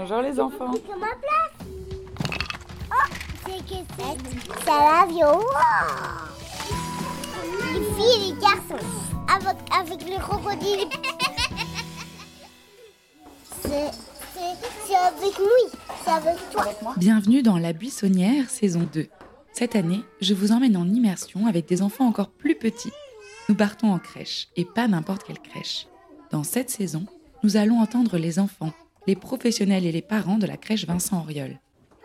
Bonjour les enfants. Comme ma place. Oh, c'est que c'est C'est l'avion. Les filles et les garçons. Avec, avec le crocodile. C'est avec nous. C'est avec toi. Bienvenue dans La Buissonnière, saison 2. Cette année, je vous emmène en immersion avec des enfants encore plus petits. Nous partons en crèche, et pas n'importe quelle crèche. Dans cette saison, nous allons entendre les enfants, les professionnels et les parents de la crèche Vincent Auriol.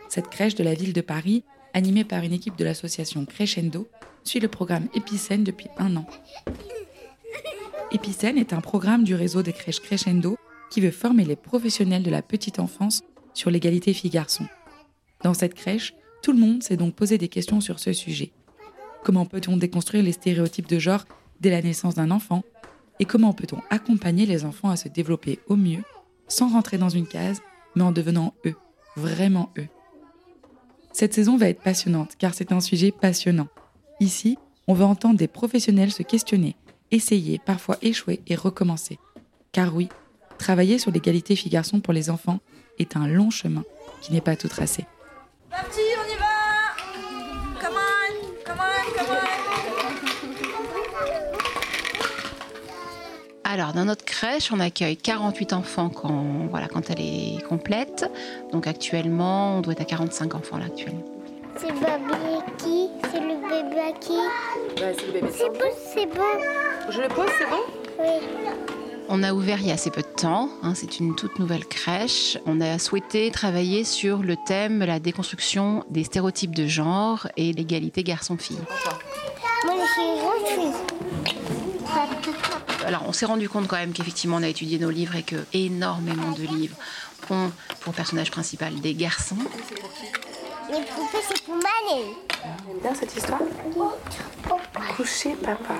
Cette crèche de la ville de Paris, animée par une équipe de l'association Crescendo, suit le programme Épicène depuis un an. Épicène est un programme du réseau des crèches Crescendo qui veut former les professionnels de la petite enfance sur l'égalité filles-garçons. Dans cette crèche, tout le monde s'est donc posé des questions sur ce sujet. Comment peut-on déconstruire les stéréotypes de genre dès la naissance d'un enfant? Et comment peut-on accompagner les enfants à se développer au mieux, sans rentrer dans une case, mais en devenant eux, vraiment eux Cette saison va être passionnante, car c'est un sujet passionnant. Ici, on va entendre des professionnels se questionner, essayer, parfois échouer et recommencer. Car oui, travailler sur l'égalité filles-garçons pour les enfants est un long chemin qui n'est pas tout tracé. Alors, dans notre crèche, on accueille 48 enfants quand, voilà, quand elle est complète. Donc, actuellement, on doit être à 45 enfants là, actuellement. C'est le bébé qui? C'est le bébé à qui? Ouais, c'est le bébé C'est bon, c'est bon. Je le pose, c'est bon? Oui. On a ouvert il y a assez peu de temps. hein, c'est une toute nouvelle crèche. On a souhaité travailler sur le thème la déconstruction des stéréotypes de genre et l'égalité garçon-fille. Moi, je suis. Alors, on s'est rendu compte quand même qu'effectivement, on a étudié nos livres et que énormément de livres ont pour personnage principal des garçons. Les poupées, c'est pour Mané. J'aime bien cette histoire. Coucher papa.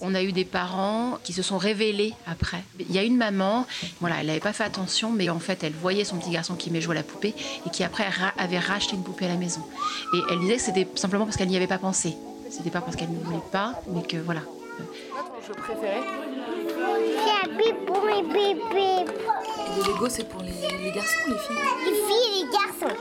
On a eu des parents qui se sont révélés après. Il y a une maman, voilà, elle n'avait pas fait attention, mais en fait, elle voyait son petit garçon qui aimait jouer à la poupée et qui après avait racheté une poupée à la maison. Et elle disait que c'était simplement parce qu'elle n'y avait pas pensé. C'était pas parce qu'elle ne voulait pas, mais que voilà. Ton jeu préféré C'est un bébé pour mes bébés. Les Lego, c'est pour les, les garçons ou les filles? Les filles et les garçons.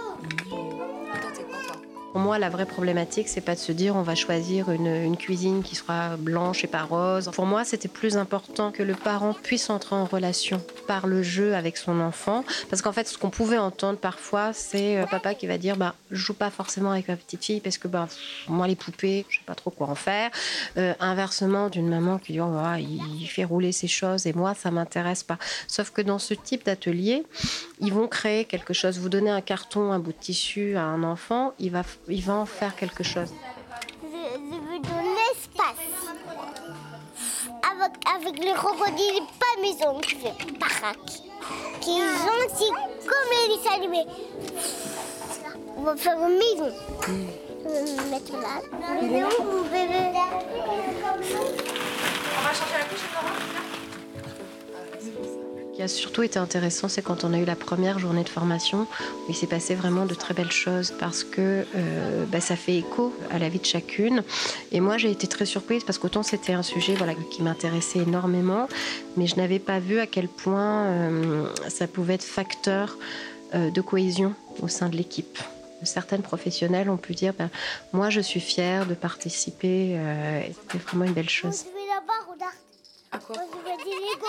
Pour moi, la vraie problématique, c'est pas de se dire on va choisir une, cuisine qui sera blanche et pas rose. Pour moi, c'était plus important que le parent puisse entrer en relation par le jeu avec son enfant. Parce qu'en fait, ce qu'on pouvait entendre parfois, c'est euh, papa qui va dire bah, je joue pas forcément avec ma petite fille parce que bah, moi, les poupées, je sais pas trop quoi en faire. Euh, inversement, d'une maman qui dit oh, il il fait rouler ses choses et moi, ça m'intéresse pas. Sauf que dans ce type d'atelier, ils vont créer quelque chose. Vous donnez un carton, un bout de tissu à un enfant, il va, il va en faire quelque chose. Je, je veux de l'espace. Avec, avec le crocodile, pas maison qui fait baraque. Qui est gentil comme les animés. On va faire une maison. Je vais me mettre là. Il est où mon bébé On va changer la couche, Laura qui a surtout été intéressant, c'est quand on a eu la première journée de formation, où il s'est passé vraiment de très belles choses parce que euh, bah, ça fait écho à la vie de chacune. Et moi, j'ai été très surprise parce qu'autant c'était un sujet voilà, qui m'intéressait énormément, mais je n'avais pas vu à quel point euh, ça pouvait être facteur euh, de cohésion au sein de l'équipe. Certaines professionnelles ont pu dire ben, Moi, je suis fière de participer. euh, C'était vraiment une belle chose. Je vais là-bas, regarde. À quoi? Je vais des Lego.